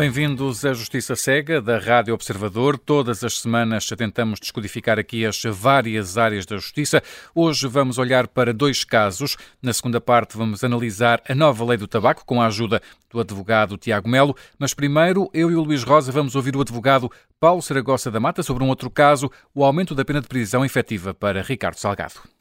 Bem-vindos à Justiça Cega, da Rádio Observador. Todas as semanas tentamos descodificar aqui as várias áreas da justiça. Hoje vamos olhar para dois casos. Na segunda parte, vamos analisar a nova lei do tabaco com a ajuda do advogado Tiago Melo. Mas primeiro, eu e o Luís Rosa vamos ouvir o advogado Paulo Saragossa da Mata sobre um outro caso, o aumento da pena de prisão efetiva para Ricardo Salgado.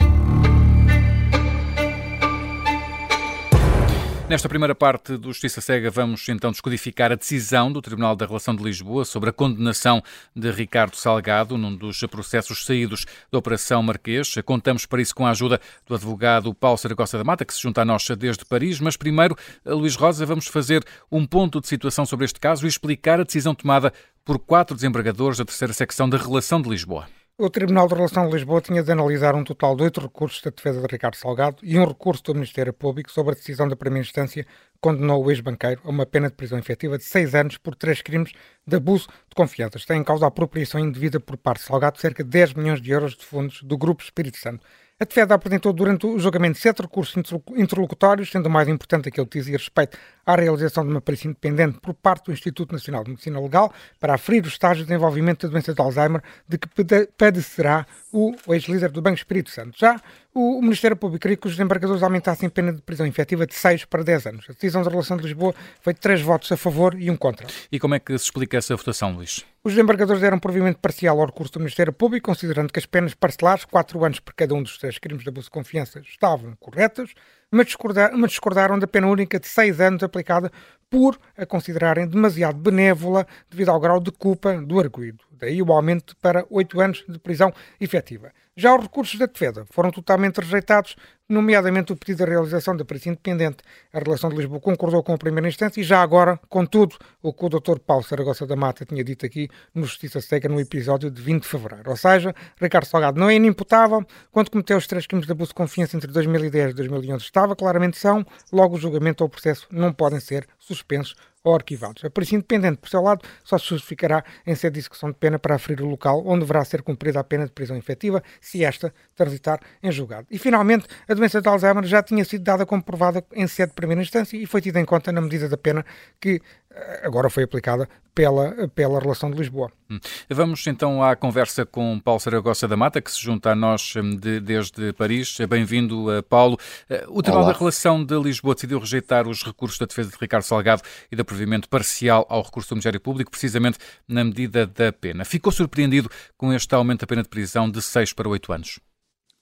Nesta primeira parte do Justiça Cega, vamos então descodificar a decisão do Tribunal da Relação de Lisboa sobre a condenação de Ricardo Salgado num dos processos saídos da Operação Marquês. Contamos para isso com a ajuda do advogado Paulo Saragossa da Mata, que se junta a nós desde Paris. Mas primeiro, Luís Rosa, vamos fazer um ponto de situação sobre este caso e explicar a decisão tomada por quatro desembargadores da terceira secção da Relação de Lisboa. O Tribunal de Relação de Lisboa tinha de analisar um total de oito recursos da defesa de Ricardo Salgado e um recurso do Ministério Público sobre a decisão da primeira instância que condenou o ex-banqueiro a uma pena de prisão efetiva de seis anos por três crimes de abuso de confiança. Está em causa a apropriação indevida por parte de Salgado de cerca de 10 milhões de euros de fundos do Grupo Espírito Santo. A defesa apresentou durante o julgamento sete recursos interlocutórios, sendo o mais importante aquele que dizia respeito à realização de uma perícia independente por parte do Instituto Nacional de Medicina Legal para aferir o estágio de desenvolvimento da doença de Alzheimer de que padecerá o ex-líder do Banco Espírito Santo. Já o Ministério Público queria que os desembargadores aumentassem a pena de prisão efetiva de 6 para 10 anos. A decisão da relação de Lisboa foi de 3 votos a favor e um contra. E como é que se explica essa votação, Luís? Os desembargadores deram provimento parcial ao recurso do Ministério Público, considerando que as penas parcelares, 4 anos por cada um dos três crimes de abuso de confiança, estavam corretas, mas, discordaram, mas discordaram da pena única de 6 anos aplicada por a considerarem demasiado benévola devido ao grau de culpa do arguído. Daí o aumento para 8 anos de prisão efetiva. Já os recursos da defesa foram totalmente rejeitados, nomeadamente o pedido de realização da perícia independente. A relação de Lisboa concordou com a primeira instância e já agora, contudo, o que o Dr. Paulo Saragossa da Mata tinha dito aqui no Justiça Seca no episódio de 20 de fevereiro. Ou seja, Ricardo Salgado não é inimputável quando cometeu os três crimes de abuso de confiança entre 2010 e 2011 estava, claramente são, logo o julgamento ou o processo não podem ser suspensos ou arquivados. A perícia independente, por seu lado, só se justificará em sede de execução de pena para aferir o local onde deverá ser cumprida a pena de prisão efetiva, se esta transitar em julgado. E, finalmente, a doença de Alzheimer já tinha sido dada como provada em sede de primeira instância e foi tida em conta na medida da pena que agora foi aplicada pela, pela relação de Lisboa. Hum. Vamos então à conversa com Paulo Saragossa da Mata, que se junta a nós hum, de, desde Paris. Bem-vindo, eh, Paulo. Eh, o Tribunal Olá. da Relação de Lisboa decidiu rejeitar os recursos da defesa de Ricardo Salgado e do provimento parcial ao recurso do Ministério Público, precisamente na medida da pena. Ficou surpreendido com este aumento da pena de prisão de 6 para 8 anos?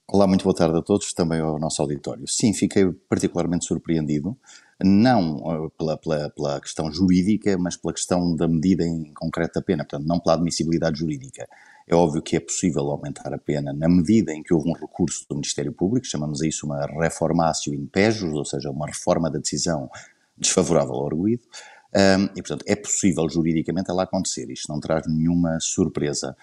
Olá, muito boa tarde a todos, também ao nosso auditório. Sim, fiquei particularmente surpreendido, não uh, pela, pela, pela, questão jurídica, mas pela questão da medida em concreto da pena, portanto, não pela admissibilidade jurídica. É óbvio que é possível aumentar a pena na medida em que houve um recurso do Ministério Público, chamamos a isso uma reformatio in pejus, ou seja, uma reforma da decisão desfavorável ao arguído, um, e, portanto, é possível juridicamente ela acontecer. Isto não traz nenhuma surpresa.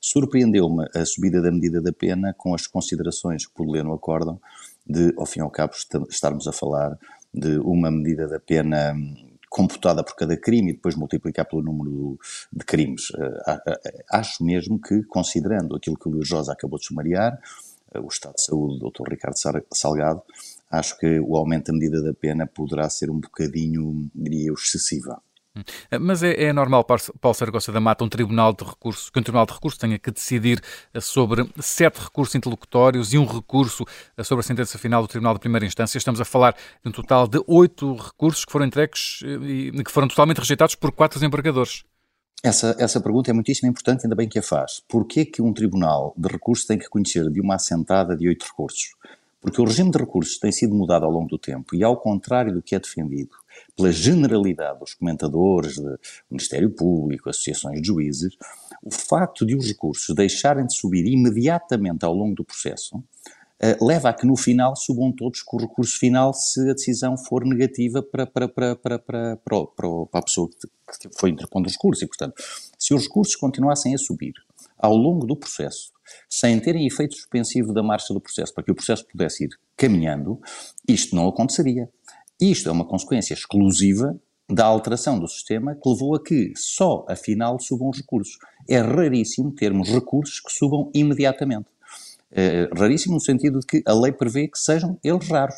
Surpreendeu-me a subida da medida da pena com as considerações que pude ler no acórdão de, ao fim e ao cabo, estarmos a falar de uma medida da pena hum, computada por cada crime e depois multiplicar pelo número de crimes. Eh, acho mesmo que, considerando aquilo que o Luís Rosa acabou de sumariar, eh, o estado de saúde do Dr. Ricardo Salgado, acho que o aumento da medida da pena poderá ser um bocadinho, diria eu, excessiva. Hum. Mas é, é, normal, Paulo Saragossa da Mata, um tribunal de recursos, que um tribunal de recursos tenha que decidir eh, sobre sete recursos interlocutórios e um recurso eh, sobre a sentença final do Tribunal de Primeira Instância. Estamos a falar de um total de oito recursos que foram entregues eh, e que foram totalmente rejeitados por quatro desembargadores. Essa, essa pergunta é muitíssimo importante, ainda bem que a faz. Porquê que um tribunal de recursos tem que conhecer de uma assentada de oito recursos? Porque o regime de recursos tem sido mudado ao longo do tempo e, ao contrário do que é defendido pela generalidade dos comentadores do Ministério Público, associações de juízes, o facto de os recursos deixarem de subir imediatamente ao longo do processo uh, leva a que no final subam todos com o recurso final se a decisão for negativa para, para, para, para, para, para, para a pessoa que foi interpondo os recursos. E, portanto, se os recursos continuassem a subir ao longo do processo, sem terem efeito suspensivo da marcha do processo, para que o processo pudesse ir caminhando, isto não aconteceria. Isto é uma consequência exclusiva da alteração do sistema que levou a que só afinal subam os recursos. É raríssimo termos recursos que subam imediatamente. É raríssimo no sentido de que a lei prevê que sejam eles raros.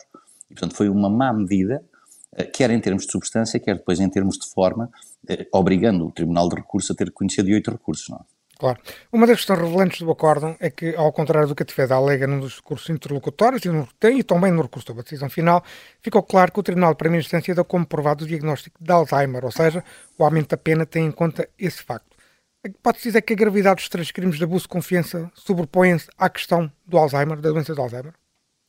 E, portanto, foi uma má medida, eh, quer em termos de substância, quer depois em termos de forma, eh, obrigando o Tribunal de Recurso a ter que conhecer de oito recursos, não é? Claro. Uma das questões relevantes do acórdão é que, ao contrário do que a defesa alega num dos recursos interlocutórios e, no, e também no recurso da decisão final, ficou claro que o Tribunal de Primeira Instância deu como provado o diagnóstico de Alzheimer, ou seja, o aumento da pena tem em conta esse facto. Pode-se dizer que a gravidade dos três crimes de abuso de confiança sobrepõe-se à questão do Alzheimer, da doença de Alzheimer?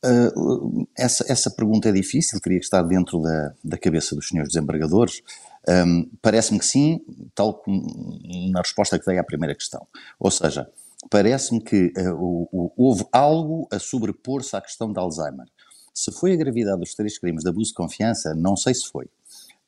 Uh, essa, essa pergunta é difícil, teria que estar dentro da, da cabeça dos senhores desembargadores. Um, Parece-me que sim, tal como na resposta que dei à primeira questão. Ou seja, parece-me que uh, houve algo a sobrepor-se à questão de Alzheimer. Se foi a gravidade dos três crimes de abuso de confiança, não sei se foi.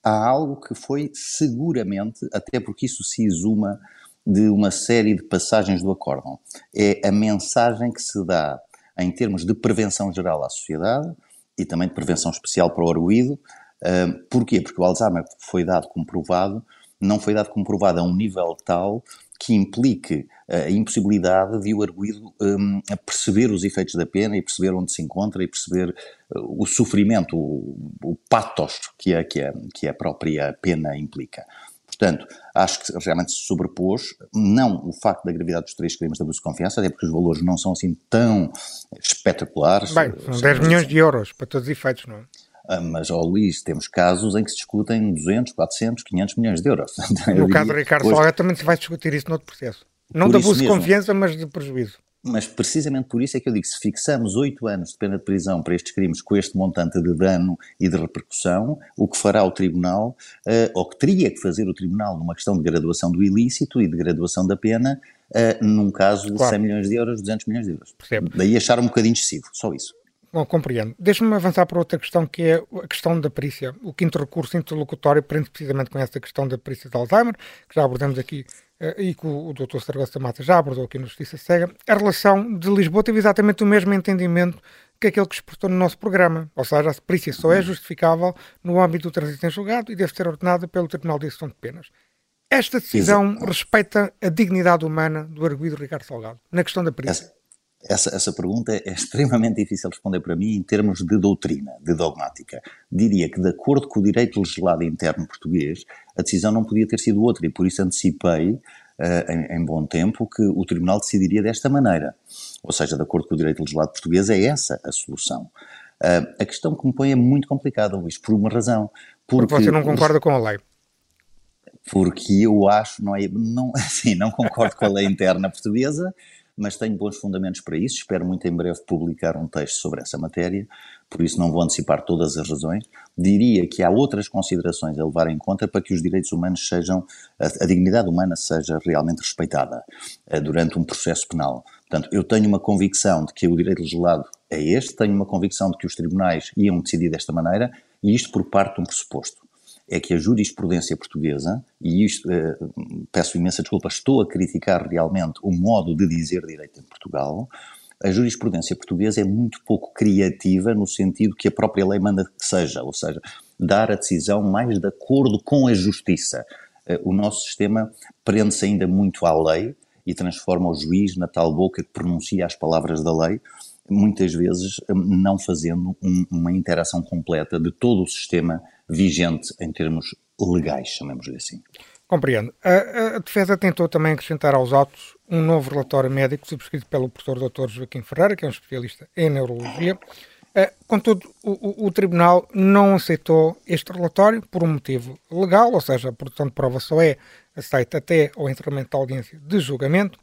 Há algo que foi seguramente, até porque isso se exuma de uma série de passagens do acórdão. É a mensagem que se dá em termos de prevenção geral à sociedade e também de prevenção especial para o arguído. Uh, porquê? Porque o Alzheimer foi dado como provado, não foi dado como provado a um nível tal que implique a impossibilidade de o arguído um, perceber os efeitos da pena e perceber onde se encontra e perceber uh, o sofrimento, o, o patos que a, que, a, que a própria pena implica. Portanto, acho que realmente se sobrepôs, não o facto da gravidade dos três crimes de abuso de confiança, até porque os valores não são assim tão espetaculares. Bem, são 10 milhões de euros para todos os efeitos, não é? Ah, mas, ó oh, Luís, temos casos em que se discutem 200, 400, 500 milhões de euros. No caso do Ricardo hoje... Também se vai discutir isso noutro processo. Não de abuso de confiança, mas de prejuízo. Mas precisamente por isso é que eu digo, se fixamos oito anos de pena de prisão para estes crimes com este montante de dano e de repercussão, o que fará o Tribunal, uh, ou que teria que fazer o Tribunal numa questão de graduação do ilícito e de graduação da pena, uh, num caso de claro. 100 milhões de euros, 200 milhões de euros. Percebo. Daí achar um bocadinho excessivo, só isso. Bom, compreendo. Deixa-me avançar para outra questão, que é a questão da perícia. O quinto recurso interlocutório prende precisamente com essa questão da perícia de Alzheimer, que já abordamos aqui eh, e que o, Dr. Saragossa Mata já abordou aqui no Justiça Cega, a relação de Lisboa teve exatamente o mesmo entendimento que aquele que exportou no nosso programa. Ou seja, a perícia só é justificável no âmbito do trânsito em julgado e deve ser ordenada pelo Tribunal de Execução de Penas. Esta decisão Exato. respeita a dignidade humana do arguido Ricardo Salgado, na questão da perícia. Essa, essa pergunta é extremamente difícil de responder para mim em termos de doutrina, de dogmática. Diria que, de acordo com o direito legislado interno português, a decisão não podia ter sido outra e por isso antecipei, uh, em, em, bom tempo, que o Tribunal decidiria desta maneira. Ou seja, de acordo com o direito legislado português, é essa a solução. Uh, a questão que me põe é muito complicada, Luís, por uma razão. Porque, porque você não concorda com a lei porque eu acho, não é, não, assim, não concordo com a lei interna portuguesa, mas tenho bons fundamentos para isso. Espero muito em breve publicar um texto sobre essa matéria, por isso não vou antecipar todas as razões. Diria que há outras considerações a levar em conta para que os direitos humanos sejam, a, dignidade humana seja realmente respeitada uh, durante um processo penal. Portanto, eu tenho uma convicção de que o direito legislado é este, tenho uma convicção de que os tribunais iam decidir desta maneira, e isto por parte de um pressuposto é que a jurisprudência portuguesa, e isto, eh, peço imensa desculpa, estou a criticar realmente o modo de dizer direito em Portugal, a jurisprudência portuguesa é muito pouco criativa no sentido que a própria lei manda que seja, ou seja, dar a decisão mais de acordo com a justiça. Eh, o nosso sistema prende-se ainda muito à lei e transforma o juiz na tal boca que pronuncia as palavras da lei, muitas vezes hum, não fazendo um, uma interação completa de todo o sistema vigente em termos legais, chamemos-lhe assim. Compreendo. A, a, defesa tentou também acrescentar aos autos um novo relatório médico subscrito pelo professor Dr. Joaquim Ferreira, que é um especialista em neurologia. Uh, contudo, o, o, Tribunal não aceitou este relatório por um motivo legal, ou seja, a produção de prova só é aceita até ao encerramento da audiência de julgamento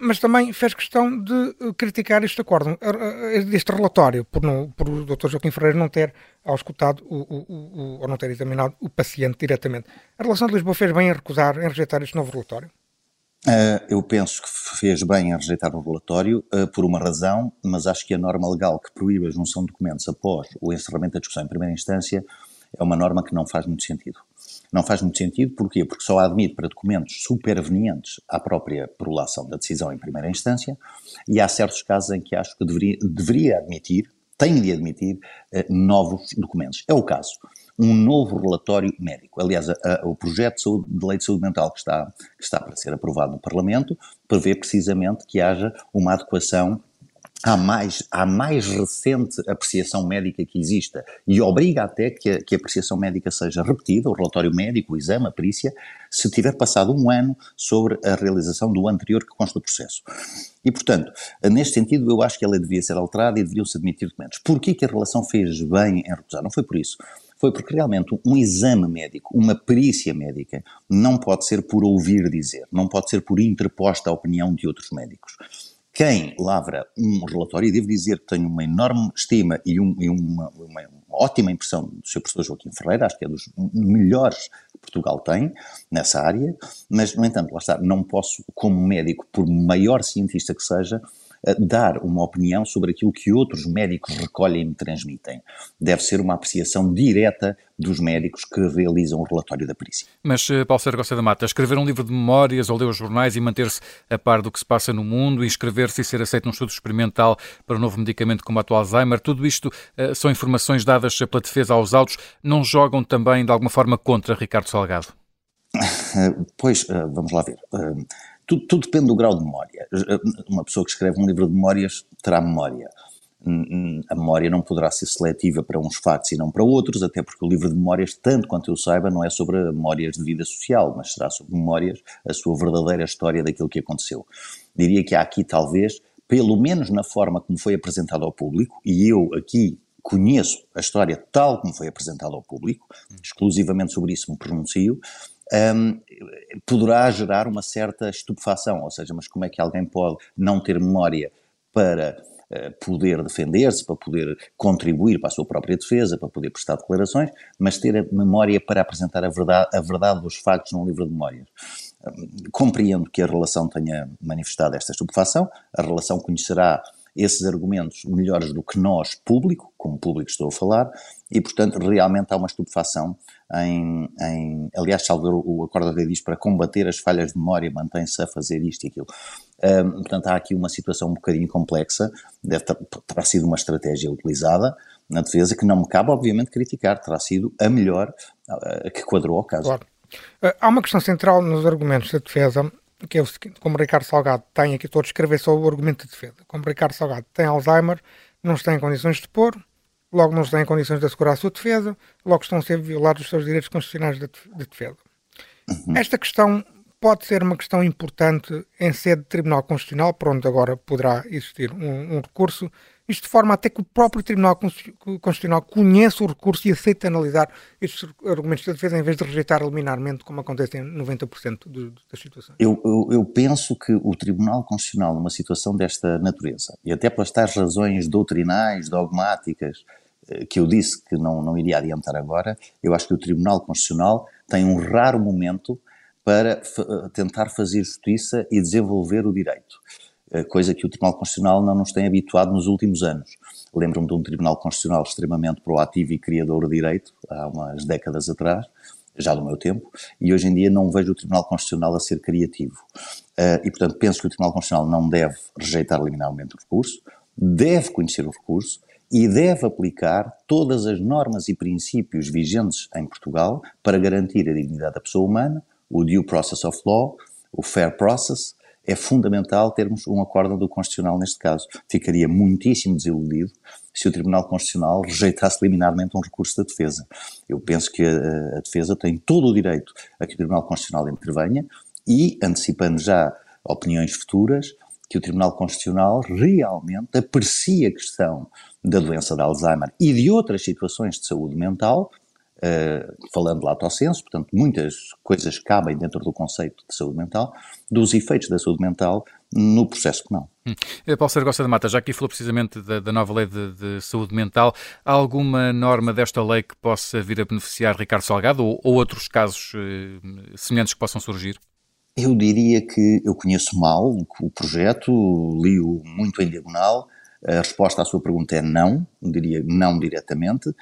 mas também fez questão de eh, criticar este acordo, eh, eh, este relatório, por, não, por o Dr. Joaquim Ferreira não ter auscultado o, o, o, ou não ter examinado o paciente diretamente. A relação de Lisboa fez bem em recusar, em rejeitar este novo relatório? Uh, eu penso que fez bem em rejeitar o relatório uh, por uma razão, mas acho que a norma legal que proíbe a junção de documentos após o encerramento da discussão em primeira instância é uma norma que não faz muito sentido. Não faz muito sentido, porquê? Porque só admite para documentos supervenientes à própria prolação da decisão em primeira instância, e há certos casos em que acho que deveria, deveria admitir, tem de admitir, eh, novos documentos. É o caso. Um novo relatório médico. Aliás, a, a, o projeto de, saúde, de, lei de saúde mental que está, que está para ser aprovado no Parlamento prevê precisamente que haja uma adequação há mais, há mais recente apreciação médica que exista e obriga até que a, que a apreciação médica seja repetida, o relatório médico, o exame, a perícia, se tiver passado um ano sobre a realização do anterior que consta do processo. E, portanto, neste sentido, eu acho que ela devia ser alterada e deveriam-se admitir documentos. Porquê que a relação fez bem em recusar? Não foi por isso. Foi porque realmente um exame médico, uma perícia médica, não pode ser por ouvir dizer, não pode ser por interposta opinião de outros médicos quem lavra um relatório, e devo dizer que tenho uma enorme estima e, um, e uma, uma, ótima impressão do Sr. Professor Joaquim Ferreira, acho que é dos melhores que Portugal tem nessa área, mas, no entanto, lá está, não posso, como médico, por maior cientista que seja, dar uma opinião sobre aquilo que outros médicos recolhem e me transmitem. Deve ser uma apreciação direta dos médicos que realizam o relatório da perícia. Mas, eh, Paulo Sérgio da Mata, escrever um livro de memórias ou ler os jornais e manter-se a par do que se passa no mundo, inscrever-se e ser aceito num estudo experimental para um novo medicamento como o Alzheimer, tudo isto uh, são informações dadas pela defesa aos autos, não jogam também de alguma forma contra Ricardo Salgado? Pois, uh, vamos lá ver. Tudo, tudo, depende do grau de memória. Uma pessoa que escreve um livro de memórias terá memória. A memória não poderá ser seletiva para uns factos e não para outros, até porque o livro de memórias, tanto quanto eu saiba, não é sobre memórias de vida social, mas será sobre memórias, a sua verdadeira história daquilo que aconteceu. Diria que há aqui, talvez, pelo menos na forma como foi apresentado ao público, e eu aqui conheço a história tal como foi apresentada ao público, exclusivamente sobre isso me pronuncio, um, poderá gerar uma certa estupefação, ou seja, mas como é que alguém pode não ter memória para uh, poder defender-se, para poder contribuir para a sua própria defesa, para poder prestar declarações, mas ter a memória para apresentar a verdade, a verdade dos factos num livro de memórias. Compreendo que a relação tenha manifestado esta estupefação, a relação conhecerá esses argumentos melhores do que nós, público, como público estou a falar, e portanto realmente há uma estupefação em, em aliás, salvo o Acordo de diz para combater as falhas de memória, mantém-se a fazer isto e aquilo. Um, portanto, há aqui uma situação um bocadinho complexa, deve ter, terá sido uma estratégia utilizada na defesa que não me cabe, obviamente, criticar, terá sido a melhor que quadrou ao caso. Claro. Uh, há uma questão central nos argumentos da defesa, que é o seguinte, como Ricardo Salgado tem aqui, estou a escrever só o argumento de defesa, como Ricardo Salgado tem Alzheimer, não está em condições de pôr, logo não estão em condições de assegurar a sua defesa, logo estão a ser violados os seus direitos constitucionais de, defesa. Uhum. Esta questão pode ser uma questão importante em sede de Tribunal Constitucional, por onde agora poderá existir um, um recurso, isto de forma até que o próprio Tribunal Constitucional conheça o recurso e aceite analisar estes argumentos de defesa em vez de rejeitar liminarmente, como acontece em 90% do, das situações. Eu, eu, eu, penso que o Tribunal Constitucional, numa situação desta natureza, e até pelas tais razões doutrinais, dogmáticas, eh, que eu disse que não, não iria adiantar agora, eu acho que o Tribunal Constitucional tem um raro momento para eh, tentar fazer justiça e desenvolver o direito. Eh, coisa que o Tribunal Constitucional não nos tem habituado nos últimos anos. Lembro-me de um Tribunal Constitucional extremamente proativo e criador de direito, há umas décadas atrás, já do meu tempo, e hoje em dia não vejo o Tribunal Constitucional a ser criativo. Uh, e, portanto, penso que o Tribunal Constitucional não deve rejeitar liminarmente o recurso, deve conhecer o recurso e deve aplicar todas as normas e princípios vigentes em Portugal para garantir a dignidade da pessoa humana, o due process of law, o fair process, é fundamental termos um acordo do Constitucional neste caso. Ficaria muitíssimo desiludido se o Tribunal Constitucional rejeitasse liminarmente um recurso da defesa. Eu penso que a, a defesa tem todo o direito a que o Tribunal Constitucional intervenha e, antecipando já opiniões futuras, que o Tribunal Constitucional realmente aprecia a questão da doença de Alzheimer e de outras situações de saúde mental Uh, falando lato senso, portanto, muitas coisas cabem dentro do conceito de saúde mental, dos efeitos da saúde mental no processo penal. Hum. Eh, Paulo Sérgio Costa da Mata, já aqui falou precisamente da, da nova lei de, de, saúde mental, há alguma norma desta lei que possa vir a beneficiar Ricardo Salgado ou, ou outros casos uh, semelhantes que possam surgir? Eu diria que eu conheço mal o projeto, li-o muito em diagonal, a resposta à sua pergunta é não, diria não diretamente, eh,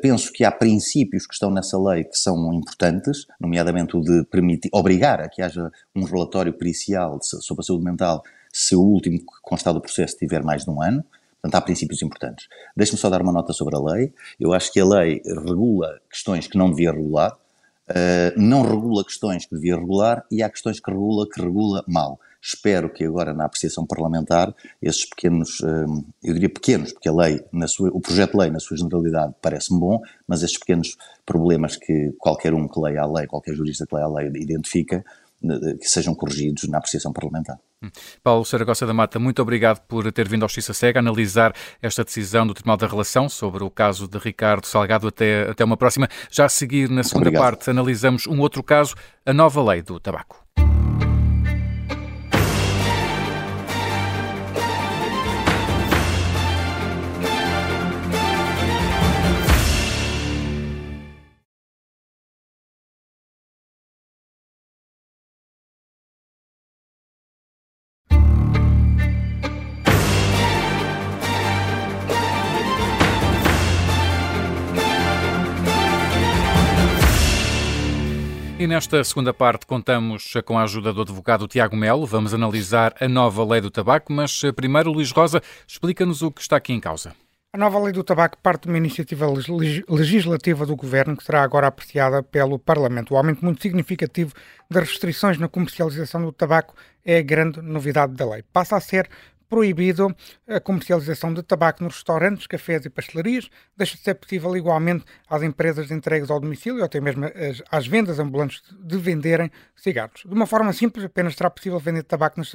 penso que há princípios que estão nessa lei que são importantes, nomeadamente o de permitir, obrigar a que haja um relatório pericial sobre a saúde mental se o último constado do processo tiver mais de um ano. Portanto, há princípios importantes. Deixe-me só dar uma nota sobre a lei. Eu acho que a lei regula questões que não devia regular, uh, não regula questões que devia regular e há questões que regula que regula mal. Espero que agora na apreciação parlamentar esses pequenos, hum, eu diria pequenos, porque a lei, na sua, o projeto de lei na sua generalidade parece-me bom, mas esses pequenos problemas que qualquer um que leia a lei, qualquer jurista que leia a lei identifica, que sejam corrigidos na apreciação parlamentar. Hum. Paulo Saragossa da Mata, muito obrigado por ter vindo ao Justiça Cega analisar esta decisão do Tribunal da Relação sobre o caso de Ricardo Salgado. Até, até uma próxima. Já a seguir, na segunda obrigado. parte, analisamos um outro caso, a nova lei do tabaco. Nesta segunda parte contamos com a ajuda do advogado Tiago Melo. Vamos analisar a nova lei do tabaco, mas eh, primeiro, Luís Rosa, explica-nos o que está aqui em causa. A nova lei do tabaco parte de uma iniciativa legislativa do Governo que será agora apreciada pelo Parlamento. O aumento muito significativo das restrições na comercialização do tabaco é a grande novidade da lei. Passa a ser proibido a comercialização de tabaco nos restaurantes, cafés e pastelarias. Deixa de ser possível igualmente às empresas de entregas ao domicílio ou até mesmo às, às vendas ambulantes de venderem cigarros. De uma forma simples, apenas será possível vender tabaco nas,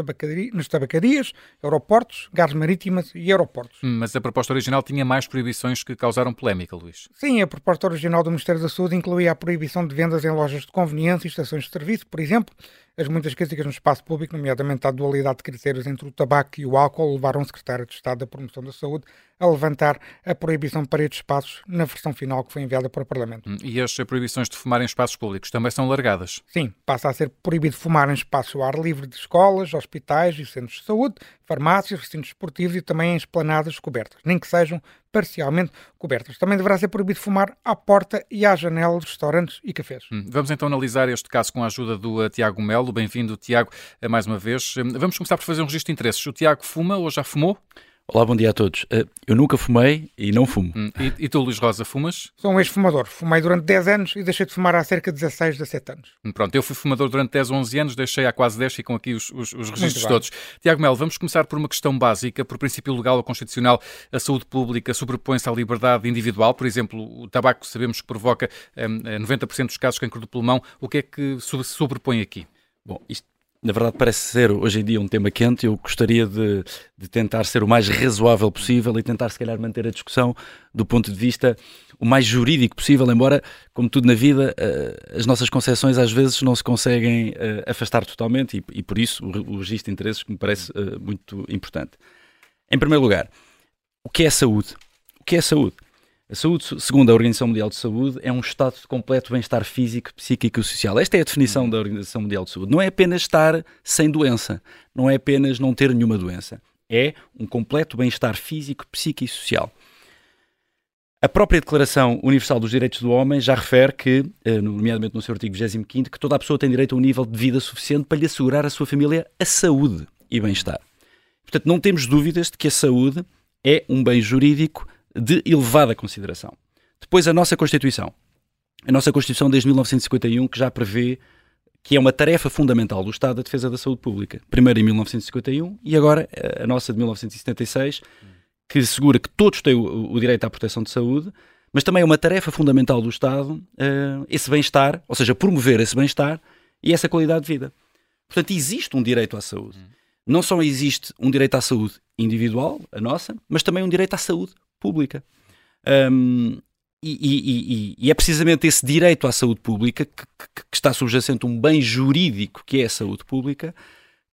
nas tabacarias, aeroportos, gares marítimas e aeroportos. Hum, mas a proposta original tinha mais proibições que causaram polémica, Luís. Sim, a proposta original do Ministério da Saúde incluía a proibição de vendas em lojas de conveniência e estações de serviço, por exemplo, as muitas críticas no espaço público, nomeadamente à dualidade de critérios entre o tabaco e o álcool, levaram o secretário de Estado da Promoção da Saúde a levantar a proibição para estes espaços na versão final que foi enviada para o Parlamento. Hum, e as proibições de fumar em espaços públicos também são largadas? Sim, passa a ser proibido fumar em espaços ao ar livre de escolas, hospitais e centros de saúde, farmácias, recintos esportivos e também em esplanadas cobertas, nem que sejam parcialmente cobertas. Também deverá ser proibido fumar à porta e à janela dos restaurantes e cafés. Hum, vamos então analisar este caso com a ajuda do uh, Tiago Melo. Bem-vindo, Tiago, mais uma vez. Hum, vamos começar por fazer um registro de interesses. O Tiago fuma ou já fumou? Olá, bom dia a todos. Eh, eu nunca fumei e não fumo. Hum, e, e, tu, Luís Rosa, fumas? Sou um ex-fumador. Fumei durante 10 anos e deixei de fumar há cerca de 16, 17 anos. Hum, pronto, eu fui fumador durante 10 ou 11 anos, deixei há quase 10, ficam aqui os, os, os registros todos. Tiago Melo, vamos começar por uma questão básica. Por princípio legal ou constitucional, a saúde pública sobrepõe-se à liberdade individual. Por exemplo, o tabaco sabemos que provoca um, 90% dos casos de cancro do pulmão. O que é que se sobrepõe aqui? Bom, isto na verdade parece ser hoje em dia um tema quente. Eu gostaria de, de, tentar ser o mais razoável possível e tentar, se calhar, manter a discussão do ponto de vista o mais jurídico possível, embora, como tudo na vida, uh, as nossas concepções às vezes não se conseguem uh, afastar totalmente e, e, por isso o, registro de interesses me parece uh, muito importante. Em primeiro lugar, o que é saúde? O que é saúde? A saúde, segundo a Organização Mundial de Saúde, é um estado de completo bem-estar físico, psíquico e social. Esta é a definição uhum. da Organização Mundial de Saúde. Não é apenas estar sem doença, não é apenas não ter nenhuma doença. É um completo bem-estar físico, psíquico e social. A própria Declaração Universal dos Direitos do Homem já refere que, eh, nomeadamente no seu artigo 25, que toda a pessoa tem direito a um nível de vida suficiente para lhe assegurar à sua família a saúde e bem-estar. Portanto, não temos dúvidas de que a saúde é um bem jurídico de elevada consideração. Depois, a nossa Constituição. A nossa Constituição desde 1951, que já prevê que é uma tarefa fundamental do Estado a defesa da saúde pública. Primeiro em 1951 e agora a nossa de 1976, que assegura que todos têm o, o direito à proteção de saúde, mas também é uma tarefa fundamental do Estado uh, esse bem-estar, ou seja, promover esse bem-estar e essa qualidade de vida. Portanto, existe um direito à saúde. Não só existe um direito à saúde individual, a nossa, mas também um direito à saúde pública. Um, e, e, e, e, é precisamente esse direito à saúde pública que, que, que, está subjacente a um bem jurídico que é a saúde pública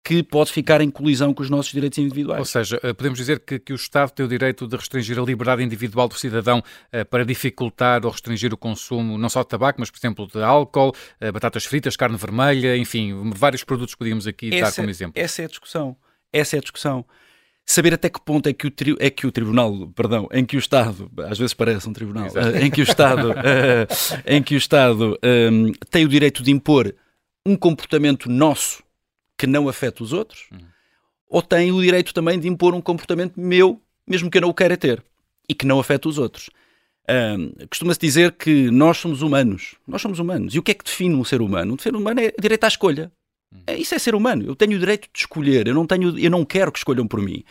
que pode ficar em colisão com os nossos direitos individuais. Ou seja, eh, podemos dizer que, que o Estado tem o direito de restringir a liberdade individual do cidadão uh, para dificultar ou restringir o consumo não só de tabaco, mas, por exemplo, de álcool, uh, batatas fritas, carne vermelha, enfim, vários produtos que podíamos aqui essa, dar como exemplo. Essa é a discussão. Essa é a discussão saber até que ponto é que o, tri, é que o tribunal, perdão, em que o Estado, às vezes parece um tribunal, uh, em que o Estado, uh, em que o Estado um, tem o direito de impor um comportamento nosso que não afeta os outros, uhum. ou tem o direito também de impor um comportamento meu, mesmo que eu não o queira ter, e que não afeta os outros. Um, Costuma-se dizer que nós somos humanos. Nós somos humanos. E o que é que define um ser humano? Um ser humano é direito à escolha. É, isso é ser humano. Eu tenho o direito de escolher. Eu não, tenho, eu não quero que escolham por mim.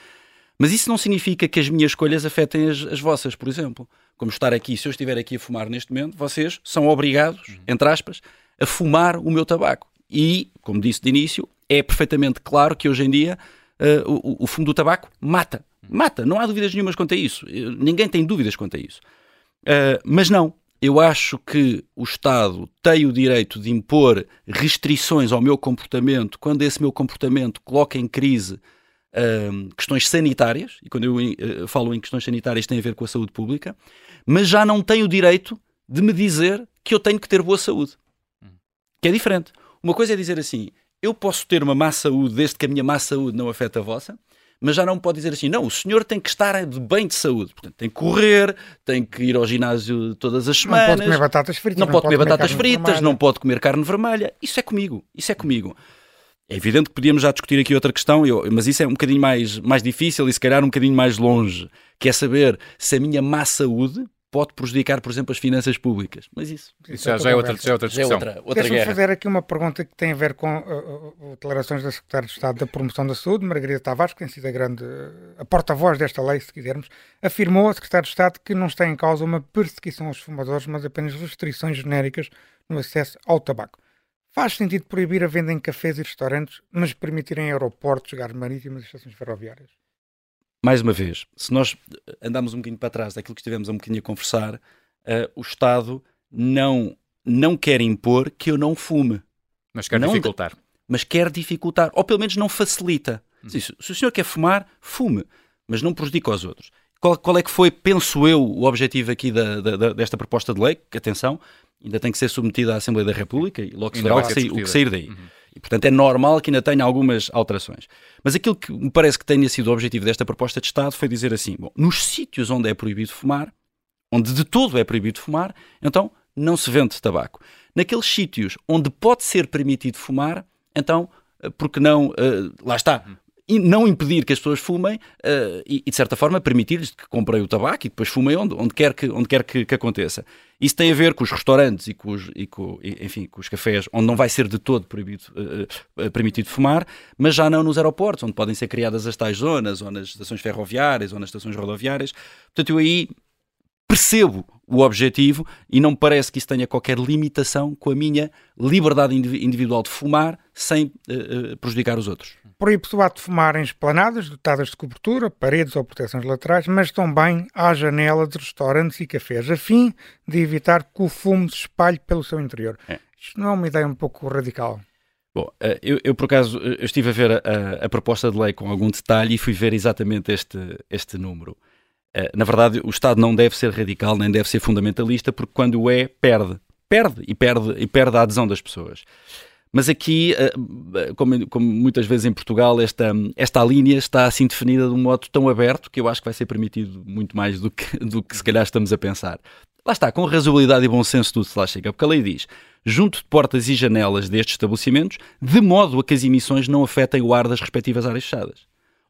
Mas isso não significa que as minhas escolhas afetem as, as vossas, por exemplo. Como estar aqui, se eu estiver aqui a fumar neste momento, vocês são obrigados, uhum. entre aspas, a fumar o meu tabaco. E, como disse de início, é perfeitamente claro que hoje em dia uh, o, o fumo do tabaco mata. Mata, não há dúvidas nenhumas quanto a isso. Ninguém tem dúvidas quanto a isso. Uh, mas não, eu acho que o Estado tem o direito de impor restrições ao meu comportamento quando esse meu comportamento coloca em crise uh, questões sanitárias, e quando eu uh, falo em questões sanitárias tem a ver com a saúde pública, mas já não tem o direito de me dizer que eu tenho que ter boa saúde. Que é diferente. Uma coisa é dizer assim: eu posso ter uma má saúde desde que a minha má saúde não afeta a vossa, mas já não pode dizer assim, não, o senhor tem que estar bem de saúde, portanto, tem que correr, tem que ir ao ginásio todas as semanas. Não pode comer batatas fritas. Não, não pode, comer, comer batatas fritas, não pode comer carne vermelha. Isso é comigo, isso é comigo. É evidente que podíamos já discutir aqui outra questão, eu, mas isso é um bocadinho mais, mais difícil e se calhar um bocadinho mais longe, que é saber se a minha má saúde pode prejudicar, por exemplo, as finanças públicas. Mas isso, isso já, já, é outra, já é outra discussão. Já é outra, outra Deixa-me fazer aqui uma pergunta que tem a ver com uh, uh, declarações da Secretária de Estado da Promoção da Saúde, Margarida Tavares, que tem sido a grande a porta-voz desta lei, se quisermos, afirmou a Secretária de Estado que não está em causa uma perseguição aos fumadores, mas apenas restrições genéricas no acesso ao tabaco. Faz sentido proibir a venda em cafés e restaurantes, mas permitir em aeroportos, lugares marítimos e estações ferroviárias? Mais uma vez, se nós andarmos um bocadinho para trás daquilo que estivemos um bocadinho a conversar, uh, o Estado não, não quer impor que eu não fume. Mas quer não dificultar. mas quer dificultar, ou pelo menos não facilita. Hum. Se, se, o senhor quer fumar, fume, mas não prejudica os outros. Qual, qual é que foi, penso eu, o objetivo aqui da, da, desta proposta de lei? Que, atenção, ainda tem que ser submetida à Assembleia da República e logo se verá o que, sair, o que sair daí. Uhum. E, portanto, é normal que ainda tenha algumas alterações. Mas aquilo que me parece que tenha sido o objetivo desta proposta de Estado foi dizer assim: bom, nos sítios onde é proibido fumar, onde de todo é proibido fumar, então não se vende tabaco. Naqueles sítios onde pode ser permitido fumar, então, eh, porque não, uh, lá está, não impedir que as pessoas fumem uh, e, e, de certa forma, permitir-lhes que comprem o tabaco e depois fumem onde, onde quer, que, onde quer que, que aconteça. Isso tem a ver com os restaurantes e com os, e com, enfim, com os cafés, onde não vai ser de todo proibido, uh, permitido fumar, mas já não nos aeroportos, onde podem ser criadas as tais zonas, ou nas estações ferroviárias, ou nas estações rodoviárias. Portanto, eu aí percebo o objetivo e não me parece que isso tenha qualquer limitação com a minha liberdade individual de fumar sem uh, prejudicar os outros. Proíbe-se o ato de fumar em esplanadas dotadas de cobertura, paredes ou proteções laterais, mas também à janela de restaurantes e cafés, a fim de evitar que o fumo se espalhe pelo seu interior. É. Isto não é uma ideia um pouco radical? Bom, eh, eu, eu, por acaso eu estive a ver a, a, proposta de lei com algum detalhe e fui ver exatamente este, este número. Eh, na verdade, o Estado não deve ser radical nem deve ser fundamentalista, porque quando o é, perde. Perde e perde, e perde a adesão das pessoas. Mas aqui, eh, como, como, muitas vezes em Portugal, esta, esta linha está assim definida de um modo tão aberto que eu acho que vai ser permitido muito mais do que, do que se calhar estamos a pensar. Lá está, com razoabilidade e bom senso tudo se lá chega, porque a lei diz, junto de portas e janelas destes estabelecimentos, de modo a que as emissões não afetem o ar das respectivas áreas fechadas.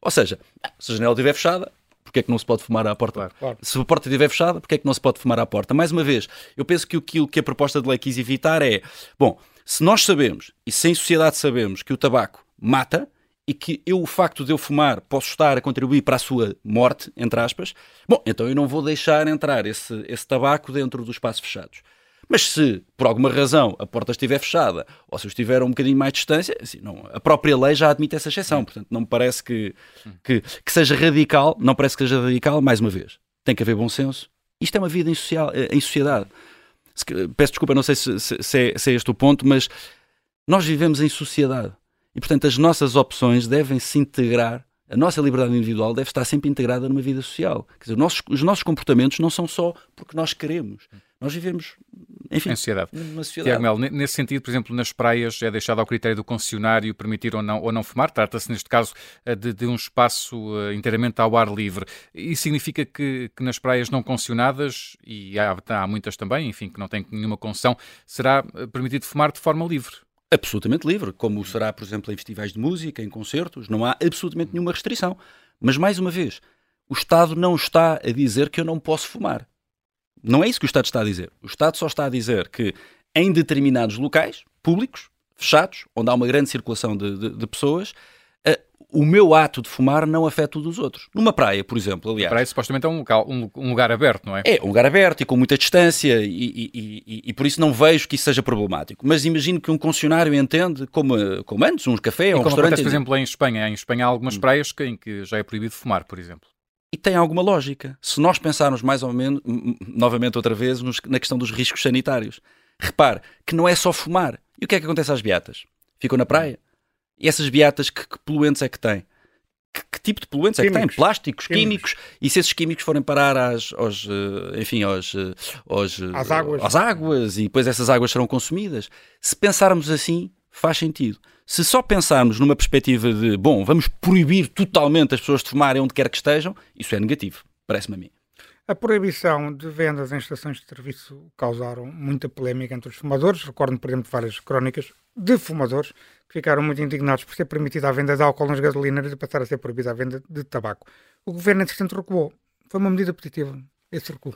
Ou seja, se a janela estiver fechada, porque é que não se pode fumar à porta? Claro, claro. Se a porta estiver fechada, porque é que não se pode fumar à porta? Mais uma vez, eu penso que aquilo que a proposta de lei quis evitar é, bom, se nós sabemos, e se em sociedade sabemos, que o tabaco mata, e que eu, o facto de eu fumar, posso estar a contribuir para a sua morte, entre aspas, bom, então eu não vou deixar entrar esse, esse tabaco dentro dos espaços fechados. Mas se, por alguma razão, a porta estiver fechada ou se eu estiver a um bocadinho mais de distância, assim, não, a própria lei já admite essa exceção. Portanto, não me parece que, que, que, seja radical, não parece que seja radical, mais uma vez. Tem que haver bom senso. Isto é uma vida em, social, em sociedade. Peço desculpa, não sei se, se, é, se é este o ponto, mas nós vivemos em sociedade. E, portanto, as nossas opções devem se integrar a nossa liberdade individual deve estar sempre integrada numa vida social. Quer dizer, os nossos, os nossos comportamentos não são só porque nós queremos. Nós vivemos, enfim, em sociedade. numa sociedade. Tiago Mel, nesse sentido, por exemplo, nas praias é deixado ao critério do concessionário permitir ou não, ou não fumar. Trata-se, neste caso, eh, de, de, um espaço eh, inteiramente ao ar livre. Isso significa que, que nas praias não concessionadas, e há, há muitas também, enfim, que não têm nenhuma concessão, será eh, permitido fumar de forma livre absolutamente livre, como será, por exemplo, em festivais de música, em concertos, não há absolutamente nenhuma restrição. Mas, mais uma vez, o Estado não está a dizer que eu não posso fumar. Não é isso que o Estado está a dizer. O Estado só está a dizer que em determinados locais públicos, fechados, onde há uma grande circulação de, de, de pessoas, o meu ato de fumar não afeta o dos outros. Numa praia, por exemplo, aliás. A praia supostamente é um, local, um, um, lugar aberto, não é? É, um lugar aberto e com muita distância e, e, e, e, por isso não vejo que isso seja problemático. Mas imagino que um concessionário entende, como, como antes, um café ou um restaurante... Acontece, por exemplo, em Espanha. Em Espanha há algumas hum. praias em que já é proibido fumar, por exemplo. E tem alguma lógica. Se nós pensarmos mais ou menos, novamente outra vez, na questão dos riscos sanitários. Repare que não é só fumar. E o que é que acontece às beatas? Ficam na praia? E essas beatas, que, que poluentes é que têm? Que, que, tipo de poluentes químicos. é que têm? Plásticos, químicos. químicos. E se esses químicos forem parar às, aos, eh, enfim, aos, eh, aos, eh, às, águas. às águas e depois essas águas serão consumidas. Se pensarmos assim, faz sentido. Se só pensarmos numa perspectiva de, bom, vamos proibir totalmente as pessoas de fumarem onde quer que estejam, isso é negativo, parece-me a mim. A proibição de vendas em estações de serviço causaram muita polémica entre os fumadores. Recordo, por exemplo, várias crónicas de fumadores que ficaram muito indignados por ser permitida a venda de álcool nas gasolinas e passar a ser proibida a venda de tabaco. O governo, entretanto, recuou. Foi uma medida positiva, esse recuo.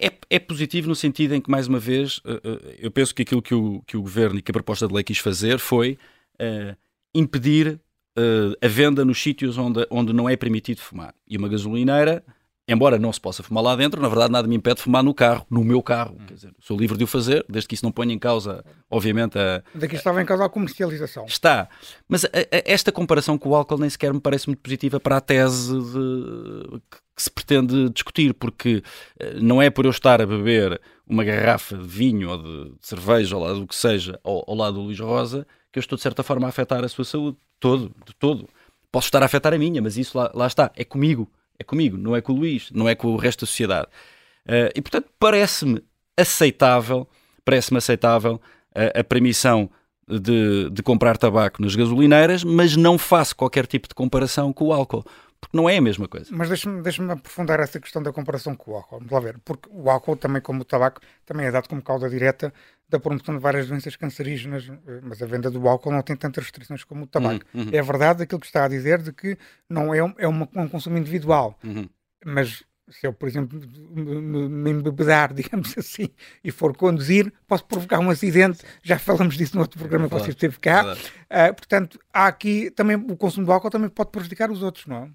É, é, positivo no sentido em que, mais uma vez, eh, eh, eu penso que aquilo que o, que o governo e que a proposta de lei quis fazer foi uh, impedir uh, a venda nos sítios onde, onde não é permitido fumar. E uma gasolineira embora não se possa fumar lá dentro, na verdade nada me impede de fumar no carro, no meu carro. Hum. Quer dizer, sou livre de o fazer, desde que isso não ponha em causa, obviamente, a. Daqui estava em causa a comercialização. Está. Mas a, a, esta comparação com o álcool nem sequer me parece muito positiva para a tese de, que se pretende discutir, porque eh, não é por eu estar a beber uma garrafa de vinho ou de, de cerveja, ou lá do que seja, ao, ao lado do Luís Rosa, que eu estou de certa forma a afetar a sua saúde. Todo, de todo. Posso estar a afetar a minha, mas isso lá, lá está, é comigo é comigo, não é com o Luís, não é com o resto da sociedade. Uh, e portanto, parece-me aceitável, parece-me aceitável a, a permissão de, de, comprar tabaco nas gasolineiras, mas não faço qualquer tipo de comparação com o álcool. Porque não é a mesma coisa. Mas deixa-me deixa aprofundar essa questão da comparação com o álcool. Vamos lá ver. Porque o álcool, também como o tabaco, também é dado como causa direta da promoção de várias doenças cancerígenas, eh, mas a venda do álcool não tem tantas restrições como o tabaco. Uhum, uhum. É verdade aquilo que está a dizer de que não é, é uma, um consumo individual, uhum. mas se eu, por exemplo, me embebedar, digamos assim, e for conduzir, posso provocar um acidente. Já falamos disso no outro programa que você esteve cá. Uh, portanto, há aqui também o consumo do álcool também pode prejudicar os outros, não é?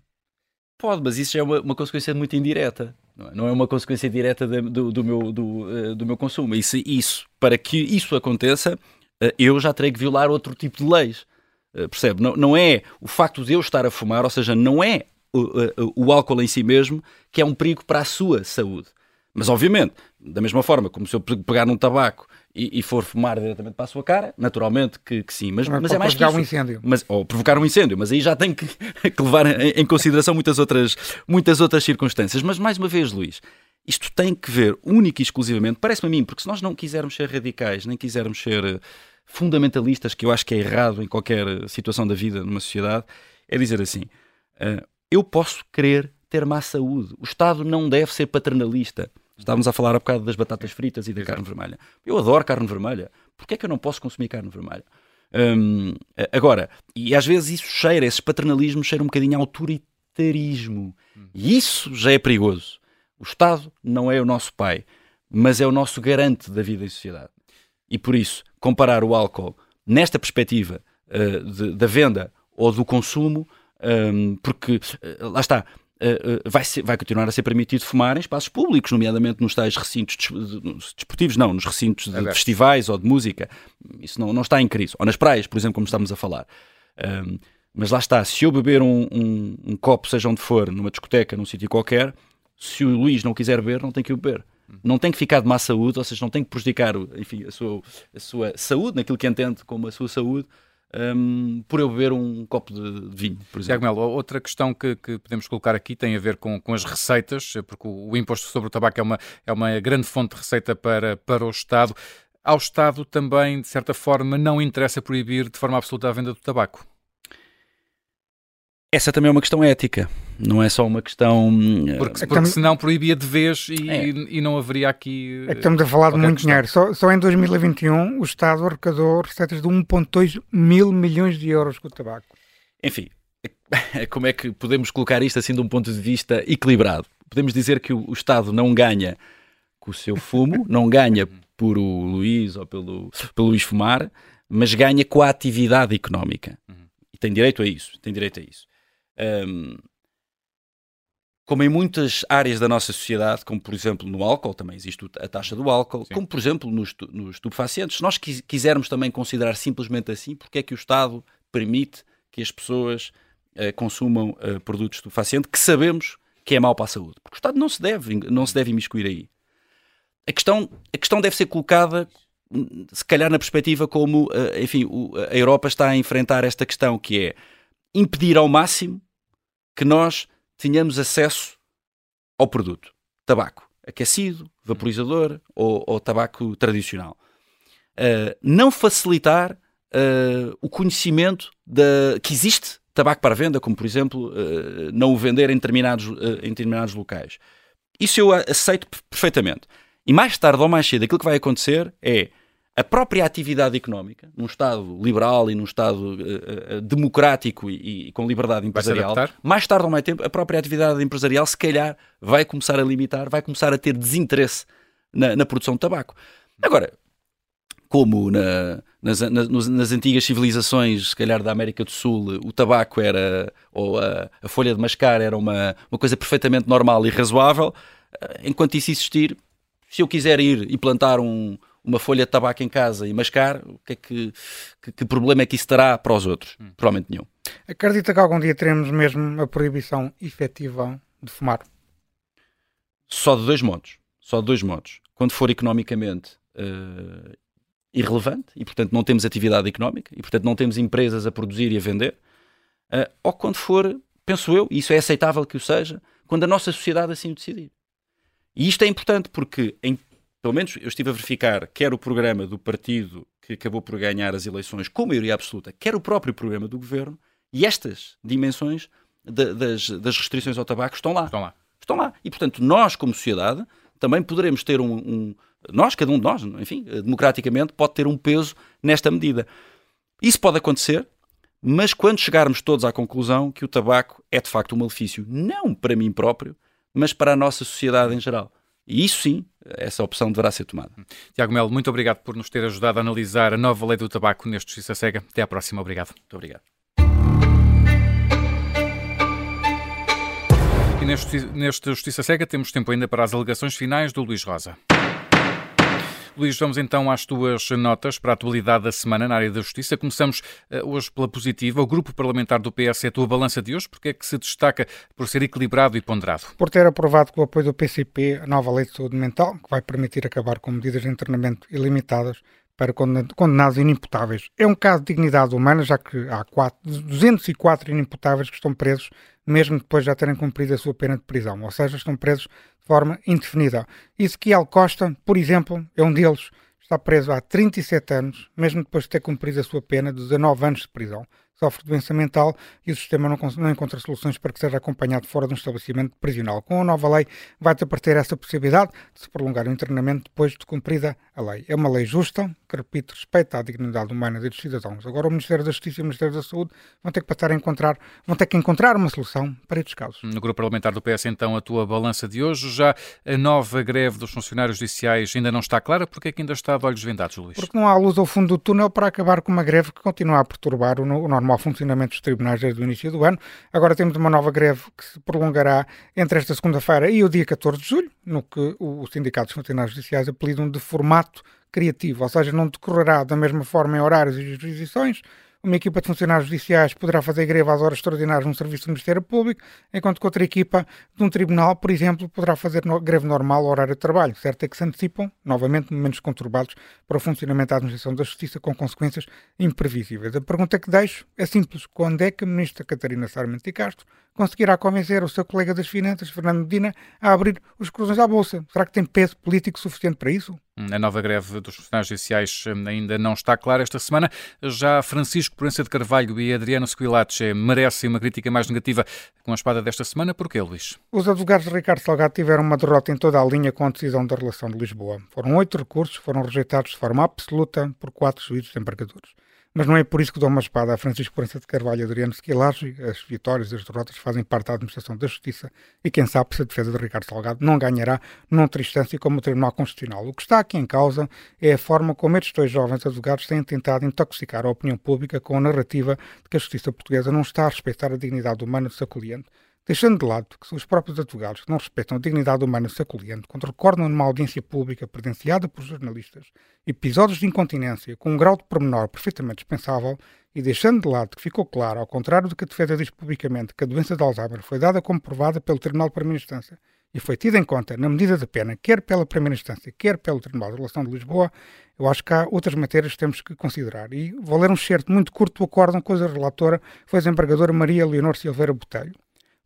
Pode, mas isso já é uma, uma consequência muito indireta. Não é, não é uma consequência direta de, do, do, meu, do, uh, do meu consumo. Isso, isso, para que isso aconteça, uh, eu já terei que violar outro tipo de leis. Uh, percebe? Não, não é o facto de eu estar a fumar, ou seja, não é o, o álcool em si mesmo que é um perigo para a sua saúde. Mas, obviamente, da mesma forma como se eu pegar num tabaco e, e, for fumar diretamente para a sua cara, naturalmente que, que sim. Mas, mas, mas é mais que isso. um incêndio. Mas, ou provocar um incêndio, mas aí já tem que, que levar em, em, consideração muitas outras, muitas outras circunstâncias. Mas, mais uma vez, Luís, isto tem que ver única e exclusivamente, parece-me a mim, porque se nós não quisermos ser radicais, nem quisermos ser eh, fundamentalistas, que eu acho que é errado em qualquer eh, situação da vida numa sociedade, é dizer assim: uh, eu posso querer ter má saúde. O Estado não deve ser paternalista. Estávamos a falar há bocado das batatas fritas e da Exato. carne vermelha. Eu adoro carne vermelha. Porquê é que eu não posso consumir carne vermelha? Hum, agora, e às vezes isso cheira, esses paternalismos cheira um bocadinho a autoritarismo. E isso já é perigoso. O Estado não é o nosso pai, mas é o nosso garante da vida em sociedade. E por isso, comparar o álcool nesta perspectiva uh, de, da venda ou do consumo, um, porque uh, lá está, uh, vai, ser, vai continuar a ser permitido fumar em espaços públicos, nomeadamente nos tais recintos desportivos, não, nos recintos de é festivais ou de música. Isso não, não está em crise. Ou nas praias, por exemplo, como estamos a falar. Um, mas lá está, se eu beber um, um, um, copo, seja onde for, numa discoteca, num sítio qualquer, se o Luís não quiser beber, não tem que o beber. Não tem que ficar de má saúde, ou seja, não tem que prejudicar enfim, a, sua, a sua saúde, naquilo que entende como a sua saúde, um, por eu beber um copo de vinho, por exemplo. Melo, outra questão que, que, podemos colocar aqui tem a ver com, com as receitas, porque o, o, imposto sobre o tabaco é uma, é uma grande fonte de receita para, para o Estado. Ao Estado também, de certa forma, não interessa proibir de forma absoluta a venda do tabaco. Essa também é uma questão ética, não é só uma questão. Eh, porque, porque senão proibia de vez e, é. e não haveria aqui. É que estamos a falar de muito questão. dinheiro. Só, só em 2021 o Estado arrecadou receitas de 1,2 mil milhões de euros com o tabaco. Enfim, como é que podemos colocar isto assim de um ponto de vista equilibrado? Podemos dizer que o, o Estado não ganha com o seu fumo, não ganha por o Luís ou pelo, pelo Luís fumar, mas ganha com a atividade económica. Uhum. E tem direito a isso. Tem direito a isso. Um, como em muitas áreas da nossa sociedade, como por exemplo no álcool, também existe a taxa do álcool, Sim. como por exemplo nos, nos estupefacientes, se nós quisermos também considerar simplesmente assim, porque é que o Estado permite que as pessoas uh, consumam uh, produtos estupefacientes que sabemos que é mau para a saúde? Porque o Estado não se deve, não se deve imiscuir aí. A questão, a questão deve ser colocada se calhar na perspectiva como, eh, enfim, a Europa está a enfrentar esta questão, que é impedir ao máximo que nós tenhamos acesso ao produto. Tabaco aquecido, vaporizador ou, ou tabaco tradicional. Uh, não facilitar uh, o conhecimento de, que existe tabaco para venda, como por exemplo uh, não o vender em determinados, em determinados locais. Isso eu aceito perfeitamente. E mais tarde ou mais cedo aquilo que vai acontecer é a própria atividade económica, num Estado liberal e num Estado uh, uh, democrático e, e, com liberdade empresarial, mais tarde ou mais tempo, a própria atividade empresarial, se calhar, vai começar a limitar, vai começar a ter desinteresse na, na produção de tabaco. Agora, como na, nas, nas, nas, antigas civilizações, se calhar da América do Sul, o tabaco era, ou a, a folha de mascar era uma, uma coisa perfeitamente normal e razoável, enquanto isso existir, se eu quiser ir e plantar um uma folha de tabaco em casa e mascar, o que é que, que, que problema é que isso terá para os outros? Hum. Provavelmente nenhum. Acredita que algum dia teremos mesmo a proibição efetiva de fumar? Só de dois modos. Só de dois modos. Quando for economicamente uh, irrelevante e, portanto, não temos atividade económica e, portanto, não temos empresas a produzir e a vender, uh, ou quando for, penso eu, e isso é aceitável que o seja, quando a nossa sociedade assim o decidir. E isto é importante porque em pelo menos eu estive a verificar, quer o programa do partido que acabou por ganhar as eleições com maioria absoluta, quer o próprio programa do governo, e estas dimensões de, das, das, restrições ao tabaco estão lá. Estão lá. Estão lá. E, portanto, nós, como sociedade, também poderemos ter um, um. nós, cada um de nós, enfim, democraticamente, pode ter um peso nesta medida. Isso pode acontecer, mas quando chegarmos todos à conclusão que o tabaco é de facto um malefício, não para mim próprio, mas para a nossa sociedade em geral. E isso sim, essa opção deverá ser tomada. Tiago Melo, muito obrigado por nos ter ajudado a analisar a nova lei do tabaco neste Justiça Cega. Até à próxima. Obrigado. Muito obrigado. E neste, neste Justiça Cega temos tempo ainda para as alegações finais do Luís Rosa. Luís, vamos então às tuas notas para a atualidade da semana na área da justiça. Começamos uh, hoje pela positiva. O grupo parlamentar do PS é a tua balança de hoje, porque é que se destaca por ser equilibrado e ponderado? Por ter aprovado com o apoio do PCP a nova lei de saúde mental, que vai permitir acabar com medidas de internamento ilimitadas para condenados inimputáveis. É um caso de dignidade humana, já que há 4, 204 inimputáveis que estão presos, mesmo depois de já terem cumprido a sua pena de prisão, ou seja, estão presos de forma indefinida. Ezequiel Costa, por exemplo, é um deles, está preso há 37 anos, mesmo depois de ter cumprido a sua pena de 19 anos de prisão sofre doença mental e o sistema não, não, encontra soluções para que seja acompanhado fora de um estabelecimento prisional. Com a nova lei, vai ter ter essa possibilidade de se prolongar o internamento depois de cumprida a lei. É uma lei justa, que, repito, respeita a dignidade humana dos cidadãos. Agora, o Ministério da Justiça e o Ministério da Saúde vão ter que passar a encontrar, vão ter que encontrar uma solução para estes casos. No grupo parlamentar do PS, então, a tua balança de hoje, já a nova greve dos funcionários judiciais ainda não está clara, porque é que ainda está de olhos vendados, Luís? Porque não há luz ao fundo do túnel para acabar com uma greve que continua a perturbar o normal ao funcionamento dos tribunais desde o início do ano. Agora temos uma nova greve que se prolongará entre esta segunda-feira e o dia 14 de julho, no que os sindicatos funcionários judiciais apelidam de formato criativo, ou seja, não decorrerá da mesma forma em horários e jurisdições, uma equipa de funcionários judiciais poderá fazer greve às horas extraordinárias num serviço do Ministério Público, enquanto que outra equipa de um tribunal, por exemplo, poderá fazer no greve normal ao horário de trabalho. Certo é que se antecipam, novamente, momentos conturbados para o funcionamento da administração da justiça com consequências imprevisíveis. A pergunta que deixo é simples. Quando é que a ministra Catarina Sarmento e Castro conseguirá convencer o seu colega das Finanças, Fernando Medina, a abrir os cruzões à Bolsa? Será que tem peso político suficiente para isso? A nova greve dos funcionários judiciais hum, ainda não está clara esta semana. Já Francisco Proença de Carvalho e Adriano Squilates eh, merecem uma crítica mais negativa com a espada desta semana. Porquê, Luís? Os advogados de Ricardo Salgado tiveram uma derrota em toda a linha com a decisão da relação de Lisboa. Foram oito recursos, foram rejeitados de forma absoluta por quatro juízes embargadores. Mas não é por isso que dou uma espada a Francisco Proença de Carvalho e Adriano Esquilares. As vitórias e as derrotas fazem parte da administração da justiça e quem sabe se a defesa de Ricardo Salgado não ganhará noutra instância como o Tribunal Constitucional. O que está aqui em causa é a forma como estes dois jovens advogados têm tentado intoxicar a opinião pública com a narrativa de que a justiça portuguesa não está a respeitar a dignidade humana do seu cliente deixando de lado que são os próprios advogados que não respeitam a dignidade humana saculiente, quando recordam numa audiência pública presenciada por jornalistas episódios de incontinência com um grau de pormenor perfeitamente dispensável e deixando de lado que ficou claro, ao contrário do que a defesa diz publicamente, que a doença de Alzheimer foi dada como provada pelo Tribunal de Primeira Instância e foi tida em conta na medida da pena, quer pela Primeira Instância, quer pelo Tribunal de Relação de Lisboa, eu acho que há outras matérias que temos que considerar. E vou ler um certo muito curto do acórdão com a relatora foi a desembargadora Maria Leonor Silveira Botelho.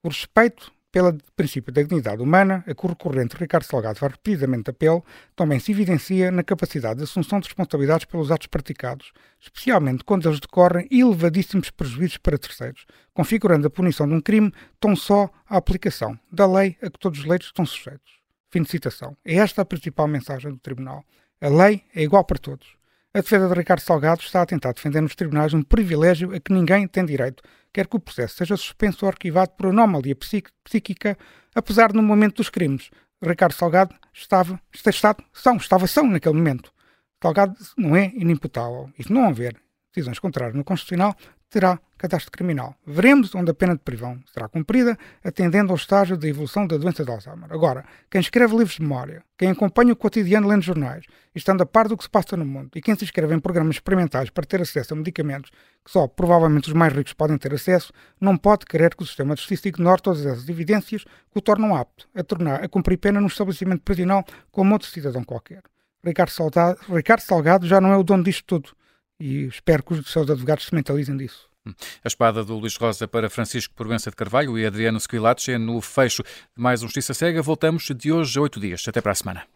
O respeito pelo princípio da dignidade humana, a que o recorrente Ricardo Salgado faz repetidamente apelo, também se evidencia na capacidade de assunção de responsabilidades pelos atos praticados, especialmente quando eles decorrem elevadíssimos prejuízos para terceiros, configurando a punição de um crime tão só a aplicação da lei a que todos os leitos estão sujeitos. Fim de citação. É esta a principal mensagem do Tribunal. A lei é igual para todos. A defesa de Ricardo Salgado está a tentar defender nos tribunais um privilégio a que ninguém tem direito, quer que o processo seja suspenso ou arquivado por anomalia psíquica, apesar de no momento dos crimes. Ricardo Salgado estava, estava, são, estava são naquele momento. Salgado não é inimputável. Se não houver decisões contrárias no Constitucional, terá catástrofe criminal. Veremos onde a pena de prisão será cumprida, atendendo ao estágio de evolução da doença de Alzheimer. Agora, quem escreve livros de memória, quem acompanha o cotidiano lendo jornais, estando a par do que se passa no mundo, e quem se inscreve em programas experimentais para ter acesso a medicamentos que só provavelmente os mais ricos podem ter acesso, não pode querer que o sistema de justiça ignore todas essas evidências que o tornam apto a tornar a cumprir pena num estabelecimento prisional como outro cidadão qualquer. Ricardo Salgado, Ricardo Salgado já não é o dono disto tudo e espero que os seus advogados se mentalizem disso. A espada do Luís Rosa para Francisco Provença de Carvalho e Adriano Squilates é no fecho de mais um Justiça Cega. Voltamos de hoje a oito dias. Até para a semana.